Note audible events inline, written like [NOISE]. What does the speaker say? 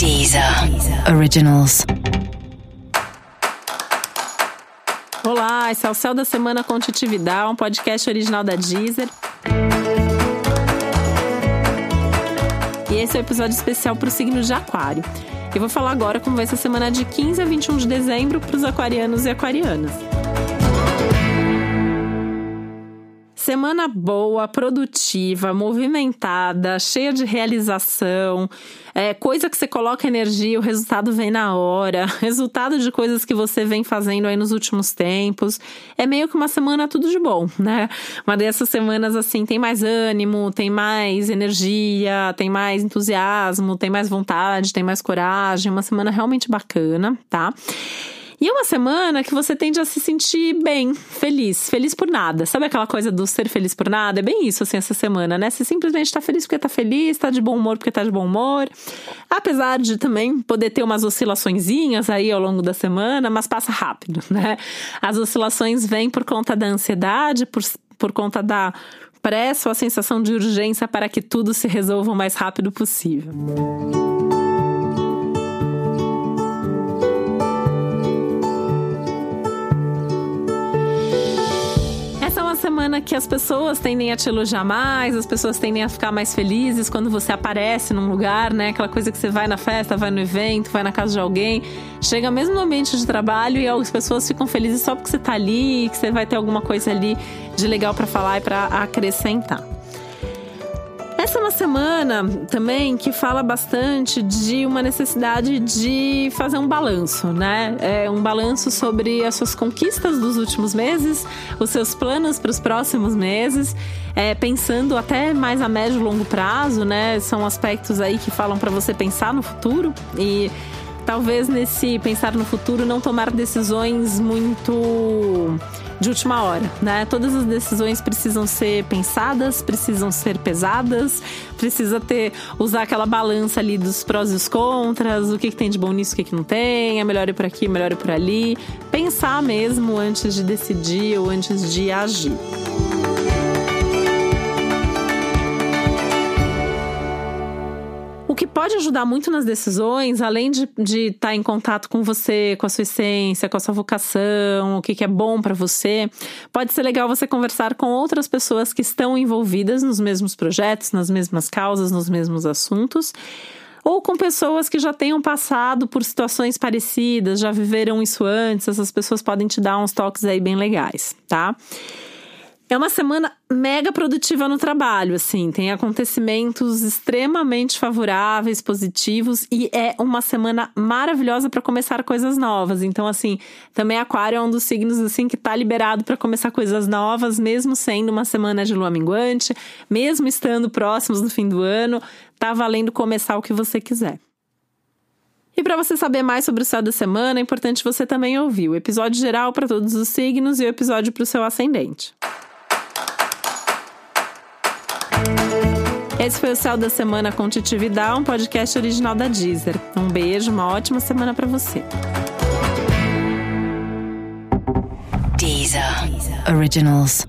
Deezer Originals. Olá, esse é o Céu da Semana com Titi Vidal, um podcast original da Deezer. E esse é o um episódio especial para o signo de Aquário. Eu vou falar agora como vai ser a semana de 15 a 21 de dezembro para os aquarianos e aquarianas. Semana boa, produtiva, movimentada, cheia de realização, é, coisa que você coloca energia, o resultado vem na hora, [LAUGHS] resultado de coisas que você vem fazendo aí nos últimos tempos. É meio que uma semana tudo de bom, né? Uma dessas semanas assim tem mais ânimo, tem mais energia, tem mais entusiasmo, tem mais vontade, tem mais coragem. Uma semana realmente bacana, tá? E é uma semana que você tende a se sentir bem, feliz, feliz por nada. Sabe aquela coisa do ser feliz por nada? É bem isso, assim, essa semana, né? Você simplesmente tá feliz porque tá feliz, tá de bom humor porque tá de bom humor. Apesar de também poder ter umas oscilaçõezinhas aí ao longo da semana, mas passa rápido, né? As oscilações vêm por conta da ansiedade, por, por conta da pressa ou a sensação de urgência para que tudo se resolva o mais rápido possível. Que as pessoas tendem a te elogiar mais, as pessoas tendem a ficar mais felizes quando você aparece num lugar, né? Aquela coisa que você vai na festa, vai no evento, vai na casa de alguém, chega mesmo no ambiente de trabalho e as pessoas ficam felizes só porque você tá ali, que você vai ter alguma coisa ali de legal para falar e para acrescentar. Essa é uma semana também que fala bastante de uma necessidade de fazer um balanço, né? É um balanço sobre as suas conquistas dos últimos meses, os seus planos para os próximos meses, é, pensando até mais a médio e longo prazo, né? São aspectos aí que falam para você pensar no futuro e talvez nesse pensar no futuro não tomar decisões muito de última hora, né? Todas as decisões precisam ser pensadas, precisam ser pesadas, precisa ter usar aquela balança ali dos prós e os contras, o que, que tem de bom nisso, o que, que não tem, é melhor ir por aqui, é melhor ir por ali, pensar mesmo antes de decidir ou antes de agir. Pode ajudar muito nas decisões, além de estar de tá em contato com você, com a sua essência, com a sua vocação, o que, que é bom para você, pode ser legal você conversar com outras pessoas que estão envolvidas nos mesmos projetos, nas mesmas causas, nos mesmos assuntos ou com pessoas que já tenham passado por situações parecidas, já viveram isso antes, essas pessoas podem te dar uns toques aí bem legais, tá? É uma semana mega produtiva no trabalho, assim, tem acontecimentos extremamente favoráveis, positivos e é uma semana maravilhosa para começar coisas novas. Então, assim, também Aquário é um dos signos assim que tá liberado para começar coisas novas, mesmo sendo uma semana de lua minguante, mesmo estando próximos do fim do ano, tá valendo começar o que você quiser. E para você saber mais sobre o céu da semana, é importante você também ouvir o episódio geral para todos os signos e o episódio para o seu ascendente. Esse foi o Céu da Semana com Titi Vidal, um podcast original da Deezer. Um beijo, uma ótima semana para você. Deezer. Originals.